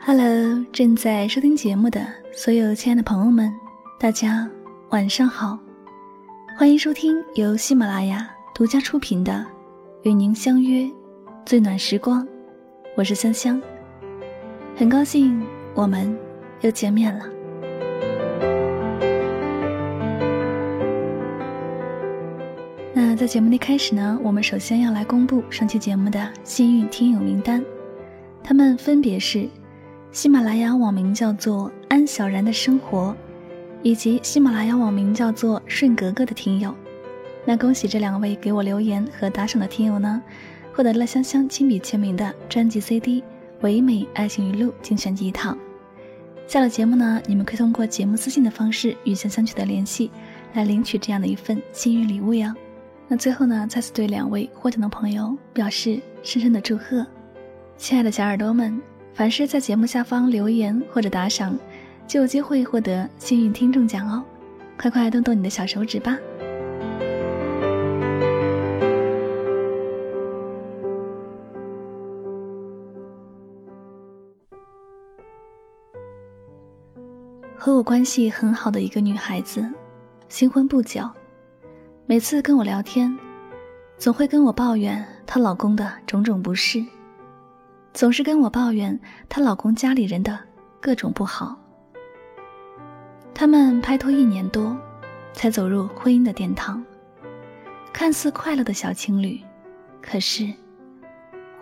Hello，正在收听节目的所有亲爱的朋友们，大家晚上好，欢迎收听由喜马拉雅独家出品的《与您相约最暖时光》，我是香香，很高兴我们又见面了。那在节目的开始呢，我们首先要来公布上期节目的幸运听友名单，他们分别是喜马拉雅网名叫做安小然的生活，以及喜马拉雅网名叫做顺格格的听友。那恭喜这两位给我留言和打赏的听友呢，获得了香香亲笔签名的专辑 CD《唯美爱情语录》精选集一套。下了节目呢，你们可以通过节目私信的方式与香香取得联系，来领取这样的一份幸运礼物哟。那最后呢，再次对两位获奖的朋友表示深深的祝贺，亲爱的小耳朵们，凡是在节目下方留言或者打赏，就有机会获得幸运听众奖哦，快快动动你的小手指吧！和我关系很好的一个女孩子，新婚不久。每次跟我聊天，总会跟我抱怨她老公的种种不是，总是跟我抱怨她老公家里人的各种不好。他们拍拖一年多，才走入婚姻的殿堂，看似快乐的小情侣，可是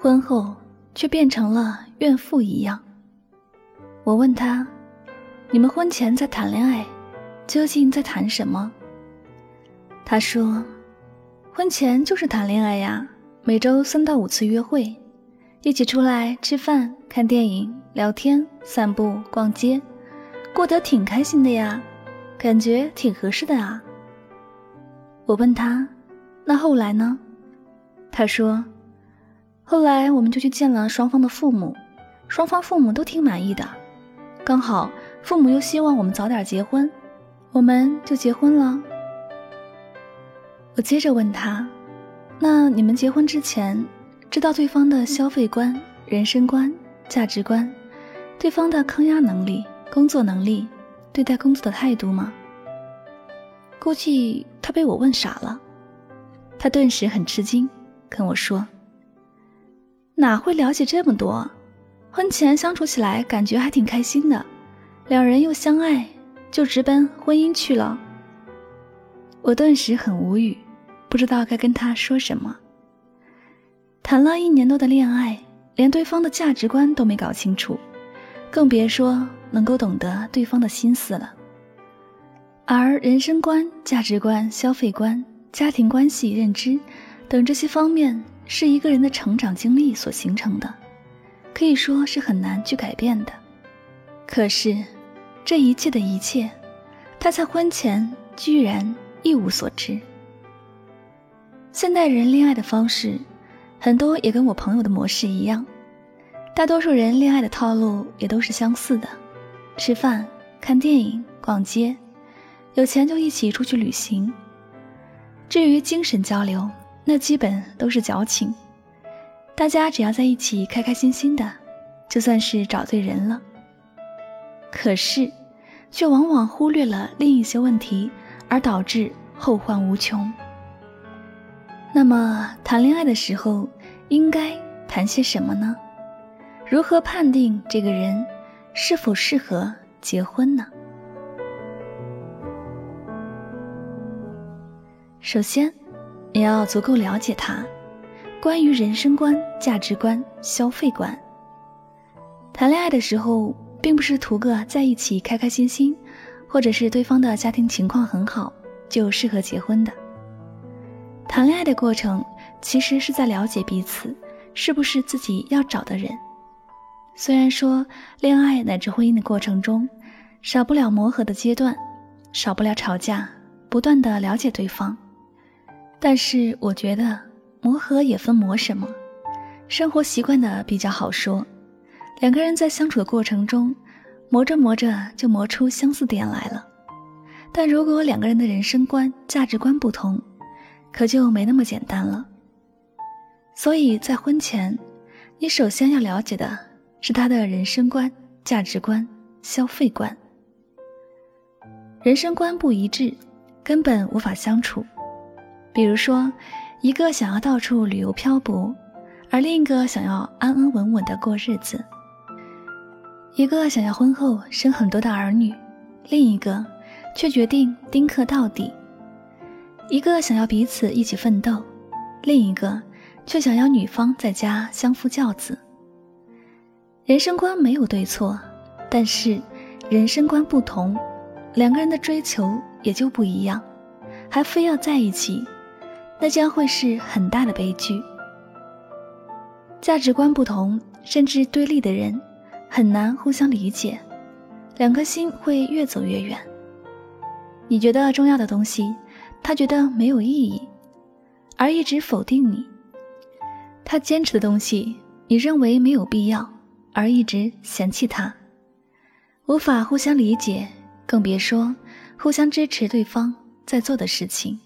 婚后却变成了怨妇一样。我问他：“你们婚前在谈恋爱，究竟在谈什么？”他说：“婚前就是谈恋爱呀，每周三到五次约会，一起出来吃饭、看电影、聊天、散步、逛街，过得挺开心的呀，感觉挺合适的啊。”我问他：“那后来呢？”他说：“后来我们就去见了双方的父母，双方父母都挺满意的，刚好父母又希望我们早点结婚，我们就结婚了。”我接着问他：“那你们结婚之前，知道对方的消费观、人生观、价值观，对方的抗压能力、工作能力，对待工作的态度吗？”估计他被我问傻了，他顿时很吃惊，跟我说：“哪会了解这么多？婚前相处起来感觉还挺开心的，两人又相爱，就直奔婚姻去了。”我顿时很无语。不知道该跟他说什么。谈了一年多的恋爱，连对方的价值观都没搞清楚，更别说能够懂得对方的心思了。而人生观、价值观、消费观、家庭关系认知等这些方面，是一个人的成长经历所形成的，可以说是很难去改变的。可是，这一切的一切，他在婚前居然一无所知。现代人恋爱的方式，很多也跟我朋友的模式一样，大多数人恋爱的套路也都是相似的：吃饭、看电影、逛街，有钱就一起出去旅行。至于精神交流，那基本都是矫情。大家只要在一起开开心心的，就算是找对人了。可是，却往往忽略了另一些问题，而导致后患无穷。那么谈恋爱的时候应该谈些什么呢？如何判定这个人是否适合结婚呢？首先，你要足够了解他，关于人生观、价值观、消费观。谈恋爱的时候，并不是图个在一起开开心心，或者是对方的家庭情况很好就适合结婚的。谈恋爱的过程，其实是在了解彼此是不是自己要找的人。虽然说恋爱乃至婚姻的过程中，少不了磨合的阶段，少不了吵架，不断的了解对方。但是我觉得磨合也分磨什么，生活习惯的比较好说。两个人在相处的过程中，磨着磨着就磨出相似点来了。但如果两个人的人生观、价值观不同，可就没那么简单了。所以在婚前，你首先要了解的是他的人生观、价值观、消费观。人生观不一致，根本无法相处。比如说，一个想要到处旅游漂泊，而另一个想要安安稳稳的过日子；一个想要婚后生很多的儿女，另一个却决定丁克到底；一个想要彼此一起奋斗，另一个却想要女方在家相夫教子。人生观没有对错，但是人生观不同。两个人的追求也就不一样，还非要在一起，那将会是很大的悲剧。价值观不同甚至对立的人，很难互相理解，两颗心会越走越远。你觉得重要的东西，他觉得没有意义，而一直否定你；他坚持的东西，你认为没有必要，而一直嫌弃他，无法互相理解。更别说互相支持对方在做的事情，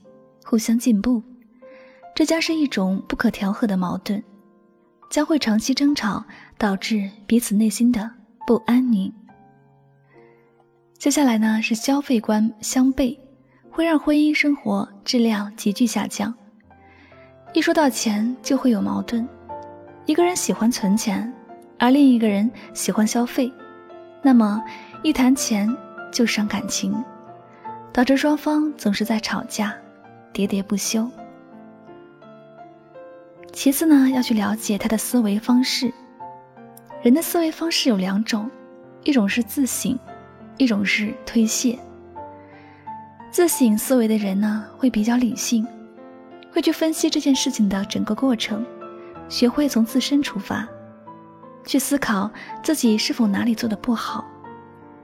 互相进步，这将是一种不可调和的矛盾，将会长期争吵，导致彼此内心的不安宁。接下来呢是消费观相悖，会让婚姻生活质量急剧下降。一说到钱，就会有矛盾，一个人喜欢存钱，而另一个人喜欢消费，那么一谈钱。就伤感情，导致双方总是在吵架，喋喋不休。其次呢，要去了解他的思维方式。人的思维方式有两种，一种是自省，一种是推卸。自省思维的人呢，会比较理性，会去分析这件事情的整个过程，学会从自身出发，去思考自己是否哪里做的不好。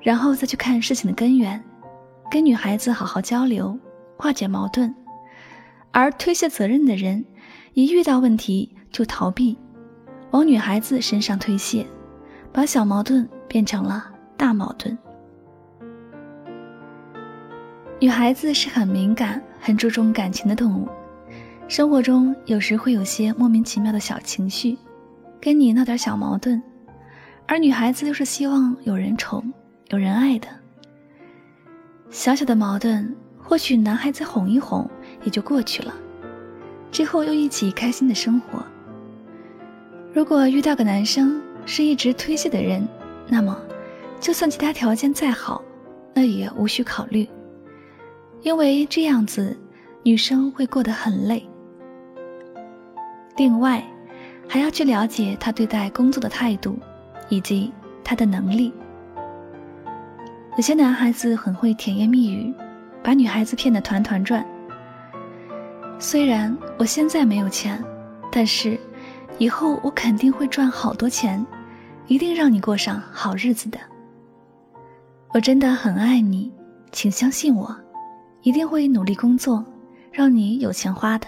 然后再去看事情的根源，跟女孩子好好交流，化解矛盾。而推卸责任的人，一遇到问题就逃避，往女孩子身上推卸，把小矛盾变成了大矛盾。女孩子是很敏感、很注重感情的动物，生活中有时会有些莫名其妙的小情绪，跟你闹点小矛盾，而女孩子又是希望有人宠。有人爱的，小小的矛盾，或许男孩子哄一哄也就过去了，之后又一起开心的生活。如果遇到个男生是一直推卸的人，那么就算其他条件再好，那也无需考虑，因为这样子女生会过得很累。另外，还要去了解他对待工作的态度，以及他的能力。有些男孩子很会甜言蜜语，把女孩子骗得团团转。虽然我现在没有钱，但是以后我肯定会赚好多钱，一定让你过上好日子的。我真的很爱你，请相信我，一定会努力工作，让你有钱花的。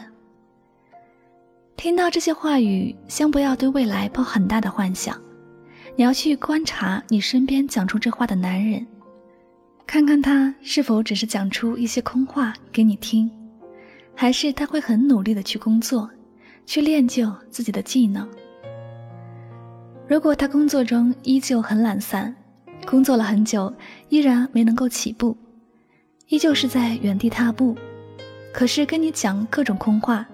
听到这些话语，先不要对未来抱很大的幻想，你要去观察你身边讲出这话的男人。看看他是否只是讲出一些空话给你听，还是他会很努力的去工作，去练就自己的技能。如果他工作中依旧很懒散，工作了很久依然没能够起步，依旧是在原地踏步，可是跟你讲各种空话，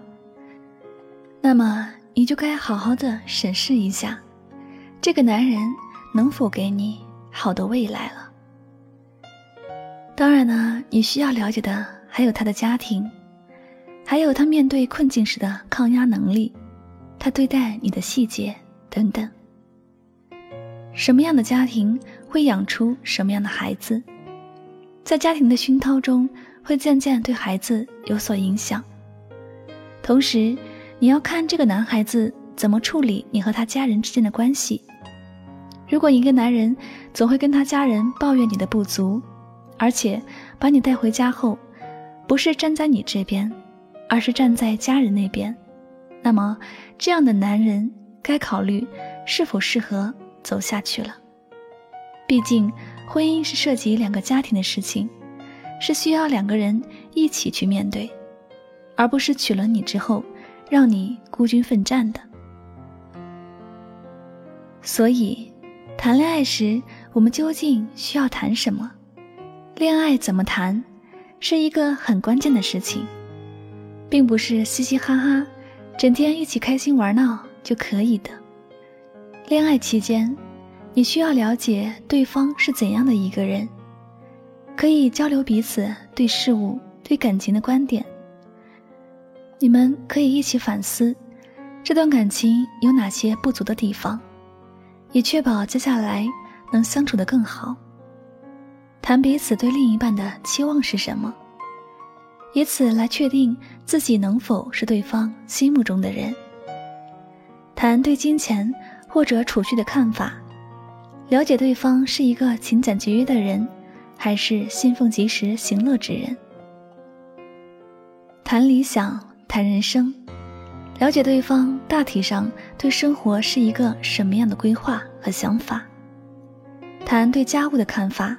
那么你就该好好的审视一下，这个男人能否给你好的未来了。当然呢，你需要了解的还有他的家庭，还有他面对困境时的抗压能力，他对待你的细节等等。什么样的家庭会养出什么样的孩子，在家庭的熏陶中，会渐渐对孩子有所影响。同时，你要看这个男孩子怎么处理你和他家人之间的关系。如果一个男人总会跟他家人抱怨你的不足，而且把你带回家后，不是站在你这边，而是站在家人那边，那么这样的男人该考虑是否适合走下去了。毕竟婚姻是涉及两个家庭的事情，是需要两个人一起去面对，而不是娶了你之后，让你孤军奋战的。所以，谈恋爱时，我们究竟需要谈什么？恋爱怎么谈，是一个很关键的事情，并不是嘻嘻哈哈，整天一起开心玩闹就可以的。恋爱期间，你需要了解对方是怎样的一个人，可以交流彼此对事物、对感情的观点。你们可以一起反思，这段感情有哪些不足的地方，以确保接下来能相处得更好。谈彼此对另一半的期望是什么，以此来确定自己能否是对方心目中的人。谈对金钱或者储蓄的看法，了解对方是一个勤俭节约的人，还是信奉及时行乐之人。谈理想。谈人生，了解对方大体上对生活是一个什么样的规划和想法；谈对家务的看法，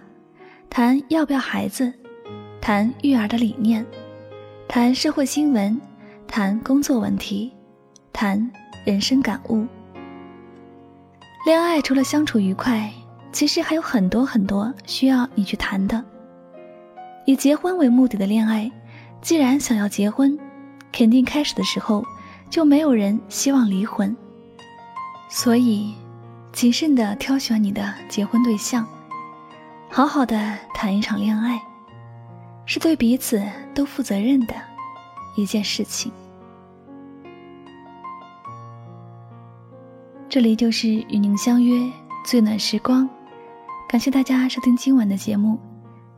谈要不要孩子，谈育儿的理念，谈社会新闻，谈工作问题，谈人生感悟。恋爱除了相处愉快，其实还有很多很多需要你去谈的。以结婚为目的的恋爱，既然想要结婚。肯定开始的时候就没有人希望离婚，所以谨慎的挑选你的结婚对象，好好的谈一场恋爱，是对彼此都负责任的一件事情。这里就是与您相约最暖时光，感谢大家收听今晚的节目，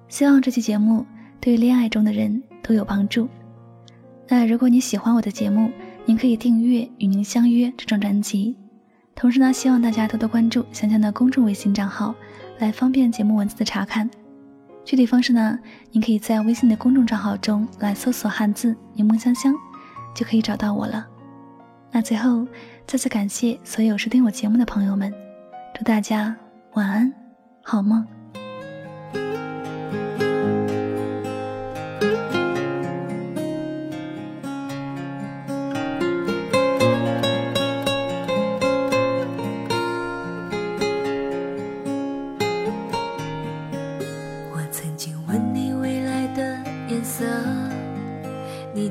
希望这期节目对恋爱中的人都有帮助。那如果你喜欢我的节目，您可以订阅《与您相约》这张专辑。同时呢，希望大家多多关注香香的公众微信账号，来方便节目文字的查看。具体方式呢，您可以在微信的公众账号中来搜索汉字“柠檬香香”，就可以找到我了。那最后，再次感谢所有收听我节目的朋友们，祝大家晚安，好梦。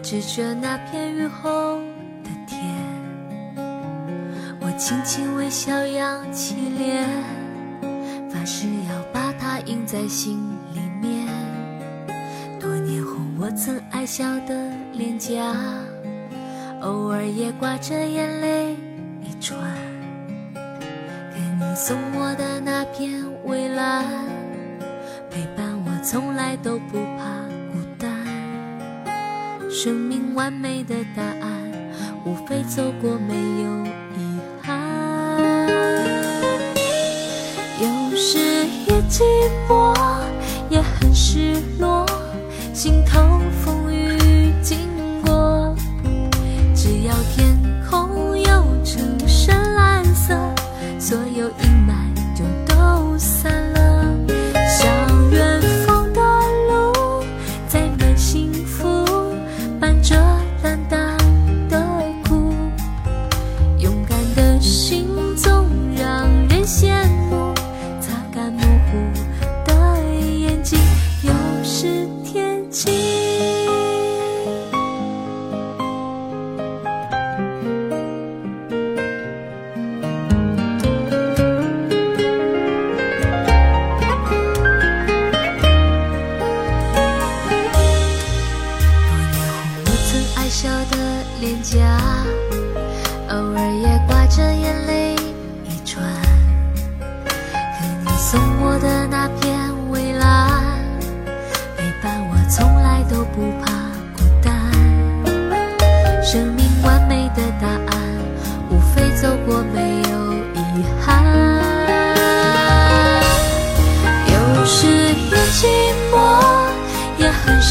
指着那片雨后，轻轻微笑，扬起脸，发誓要把它印在心里面。多年后，我曾爱笑的脸颊，偶尔也挂着眼泪一串。给你送我的那片蔚蓝，陪伴我，从来都不怕孤单。生命完美的答案，无非走过没有时也寂寞，也很失落，心头风雨经过。只要天空有成深蓝色，所有阴霾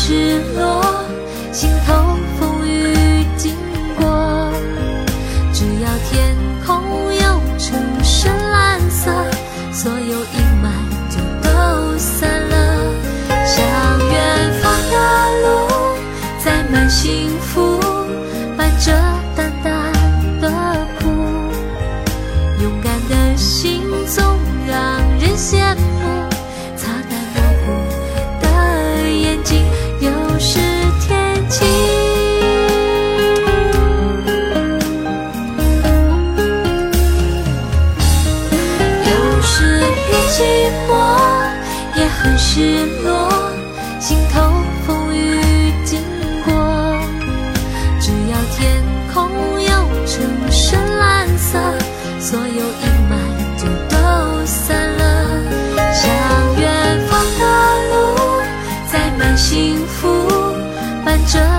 失落，失落，心头风雨经过。只要天空有成深蓝色，所有阴霾就都散了。向远方的路，载满幸福，伴着。